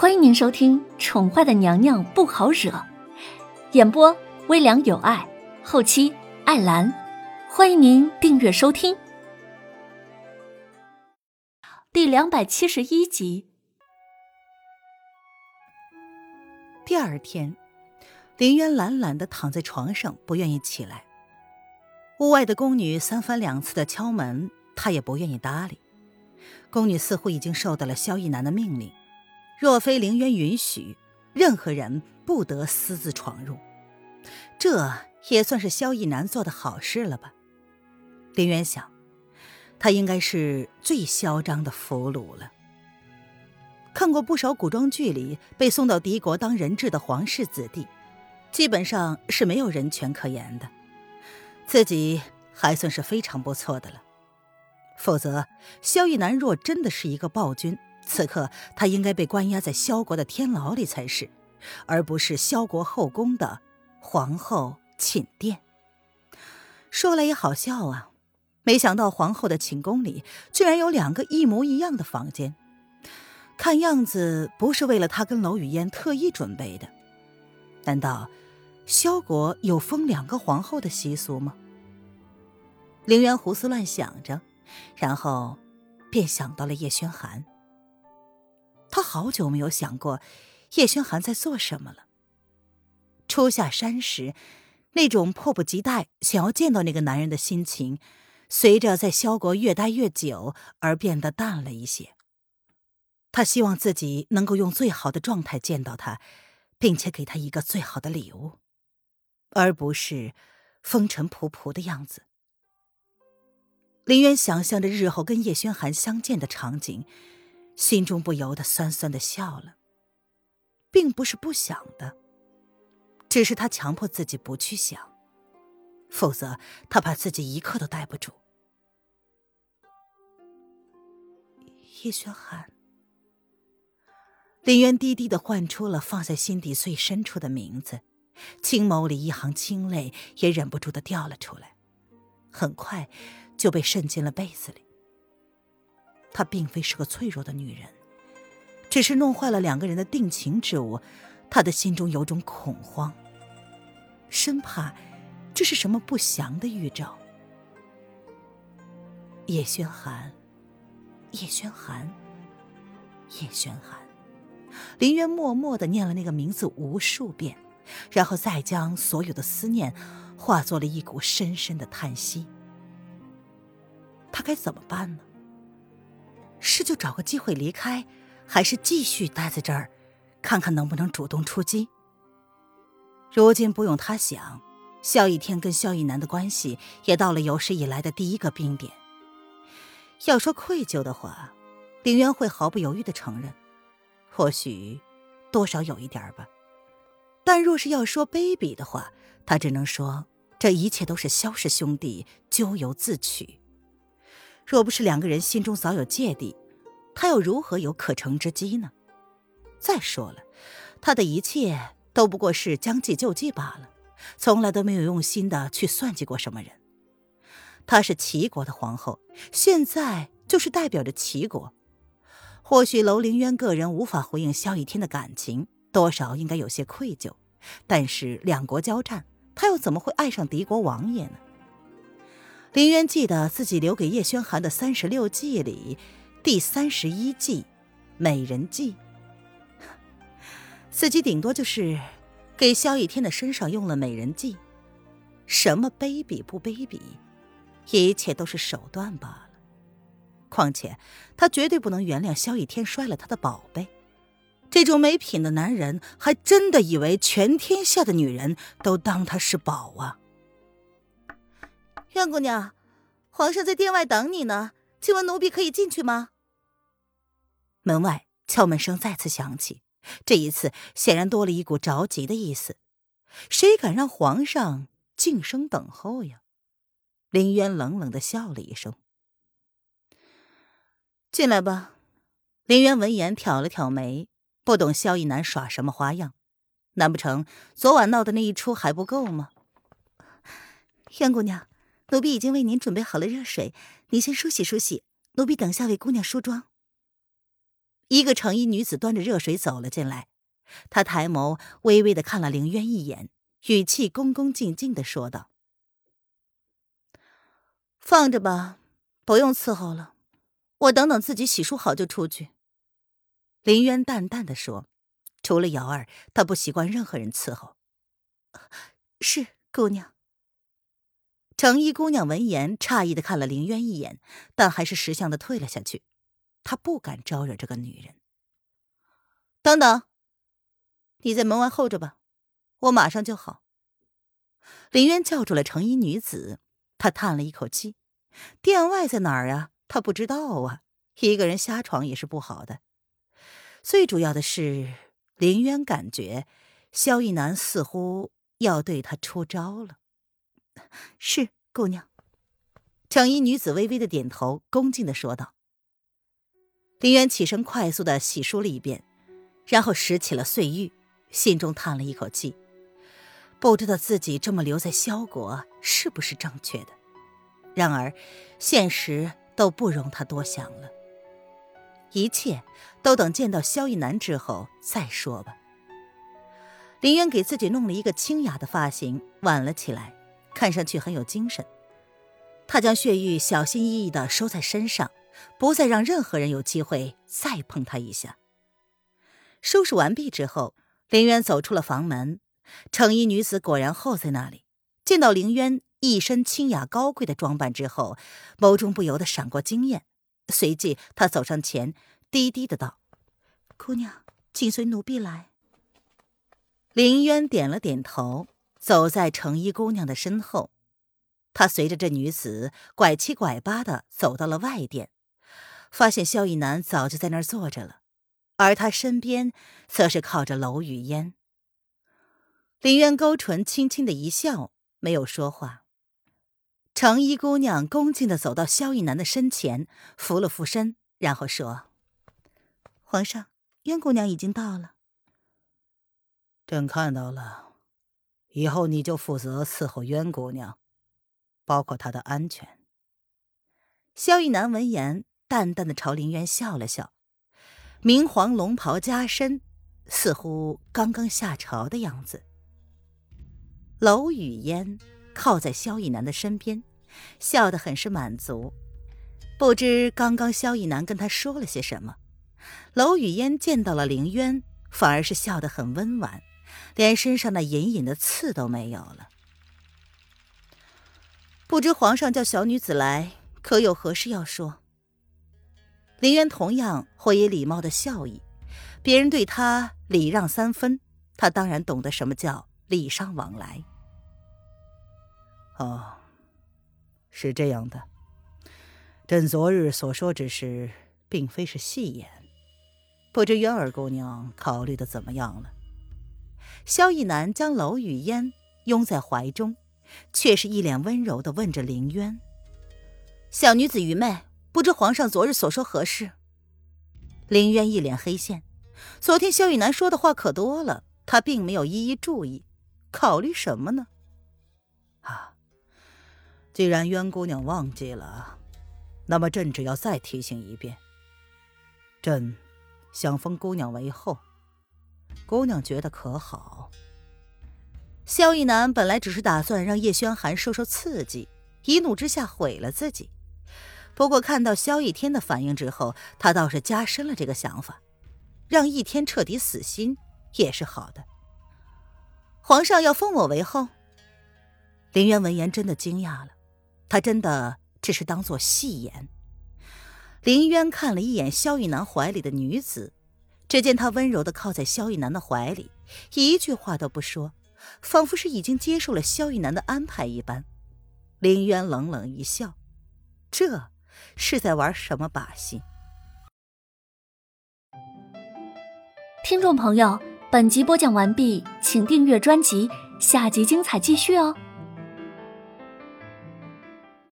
欢迎您收听《宠坏的娘娘不好惹》，演播微凉有爱，后期艾兰。欢迎您订阅收听。第两百七十一集。第二天，林渊懒懒的躺在床上，不愿意起来。屋外的宫女三番两次的敲门，他也不愿意搭理。宫女似乎已经受到了萧逸南的命令。若非凌渊允许，任何人不得私自闯入。这也算是萧逸南做的好事了吧？凌渊想，他应该是最嚣张的俘虏了。看过不少古装剧里被送到敌国当人质的皇室子弟，基本上是没有人权可言的。自己还算是非常不错的了。否则，萧逸南若真的是一个暴君，此刻，他应该被关押在萧国的天牢里才是，而不是萧国后宫的皇后寝殿。说来也好笑啊，没想到皇后的寝宫里居然有两个一模一样的房间，看样子不是为了他跟娄雨嫣特意准备的。难道萧国有封两个皇后的习俗吗？凌渊胡思乱想着，然后便想到了叶轩寒。他好久没有想过叶轩寒在做什么了。初下山时，那种迫不及待想要见到那个男人的心情，随着在萧国越待越久而变得淡了一些。他希望自己能够用最好的状态见到他，并且给他一个最好的礼物，而不是风尘仆仆的样子。林渊想象着日后跟叶轩寒相见的场景。心中不由得酸酸的笑了，并不是不想的，只是他强迫自己不去想，否则他怕自己一刻都待不住。叶轩寒，林渊低低的唤出了放在心底最深处的名字，青眸里一行清泪也忍不住的掉了出来，很快就被渗进了被子里。她并非是个脆弱的女人，只是弄坏了两个人的定情之物。她的心中有种恐慌，生怕这是什么不祥的预兆。叶轩寒，叶轩寒，叶轩寒。林渊默默的念了那个名字无数遍，然后再将所有的思念化作了一股深深的叹息。他该怎么办呢？是就找个机会离开，还是继续待在这儿，看看能不能主动出击？如今不用他想，萧逸天跟萧逸南的关系也到了有史以来的第一个冰点。要说愧疚的话，林渊会毫不犹豫的承认，或许多少有一点吧。但若是要说卑鄙的话，他只能说这一切都是萧氏兄弟咎由自取。若不是两个人心中早有芥蒂，他又如何有可乘之机呢？再说了，他的一切都不过是将计就计罢了，从来都没有用心的去算计过什么人。她是齐国的皇后，现在就是代表着齐国。或许楼凌渊个人无法回应萧逸天的感情，多少应该有些愧疚。但是两国交战，他又怎么会爱上敌国王爷呢？林渊记得自己留给叶轩寒的三十六计里，第三十一计“美人计”，自己顶多就是给萧逸天的身上用了美人计。什么卑鄙不卑鄙，一切都是手段罢了。况且他绝对不能原谅萧逸天摔了他的宝贝。这种没品的男人，还真的以为全天下的女人都当他是宝啊！苑姑娘，皇上在殿外等你呢，请问奴婢可以进去吗？门外敲门声再次响起，这一次显然多了一股着急的意思。谁敢让皇上静声等候呀？林渊冷冷的笑了一声：“进来吧。”林渊闻言挑了挑眉，不懂萧逸南耍什么花样？难不成昨晚闹的那一出还不够吗？燕姑娘。奴婢已经为您准备好了热水，您先梳洗梳洗。奴婢等下为姑娘梳妆。一个成衣女子端着热水走了进来，她抬眸微微的看了凌渊一眼，语气恭恭敬敬的说道：“放着吧，不用伺候了，我等等自己洗漱好就出去。”凌渊淡淡的说：“除了瑶儿，他不习惯任何人伺候。”是姑娘。成衣姑娘闻言，诧异的看了凌渊一眼，但还是识相的退了下去。她不敢招惹这个女人。等等，你在门外候着吧，我马上就好。凌渊叫住了成衣女子，他叹了一口气：“殿外在哪儿啊？他不知道啊。一个人瞎闯也是不好的。最主要的是，凌渊感觉萧逸南似乎要对他出招了。”是姑娘，抢衣女子微微的点头，恭敬的说道。林渊起身，快速的洗漱了一遍，然后拾起了碎玉，心中叹了一口气，不知道自己这么留在萧国是不是正确的。然而，现实都不容他多想了，一切都等见到萧逸南之后再说吧。林渊给自己弄了一个清雅的发型，挽了起来。看上去很有精神，他将血玉小心翼翼地收在身上，不再让任何人有机会再碰他一下。收拾完毕之后，林渊走出了房门，成衣女子果然候在那里。见到林渊一身清雅高贵的装扮之后，眸中不由得闪过惊艳。随即，他走上前，低低的道：“姑娘，请随奴婢来。”林渊点了点头。走在成衣姑娘的身后，他随着这女子拐七拐八的走到了外殿，发现萧逸南早就在那儿坐着了，而他身边则是靠着楼雨烟。林渊勾唇轻轻的一笑，没有说话。成衣姑娘恭敬的走到萧逸南的身前，扶了扶身，然后说：“皇上，渊姑娘已经到了。”朕看到了。以后你就负责伺候渊姑娘，包括她的安全。萧逸南闻言，淡淡的朝林渊笑了笑，明黄龙袍加身，似乎刚刚下朝的样子。楼雨烟靠在萧逸南的身边，笑得很是满足。不知刚刚萧逸南跟他说了些什么，楼雨烟见到了林渊，反而是笑得很温婉。连身上那隐隐的刺都没有了。不知皇上叫小女子来，可有何事要说？林渊同样会以礼貌的笑意，别人对他礼让三分，他当然懂得什么叫礼尚往来。哦，是这样的，朕昨日所说之事，并非是戏言，不知渊儿姑娘考虑的怎么样了？萧逸南将娄雨烟拥在怀中，却是一脸温柔的问着凌渊：“小女子愚昧，不知皇上昨日所说何事？”凌渊一脸黑线，昨天萧逸南说的话可多了，他并没有一一注意，考虑什么呢？啊，既然渊姑娘忘记了，那么朕只要再提醒一遍：朕想封姑娘为后。姑娘觉得可好？萧逸南本来只是打算让叶轩寒受受刺激，一怒之下毁了自己。不过看到萧逸天的反应之后，他倒是加深了这个想法，让逸天彻底死心也是好的。皇上要封我为后？林渊闻言真的惊讶了，他真的只是当做戏言。林渊看了一眼萧逸南怀里的女子。只见他温柔的靠在萧逸南的怀里，一句话都不说，仿佛是已经接受了萧逸南的安排一般。林渊冷冷一笑，这是在玩什么把戏？听众朋友，本集播讲完毕，请订阅专辑，下集精彩继续哦。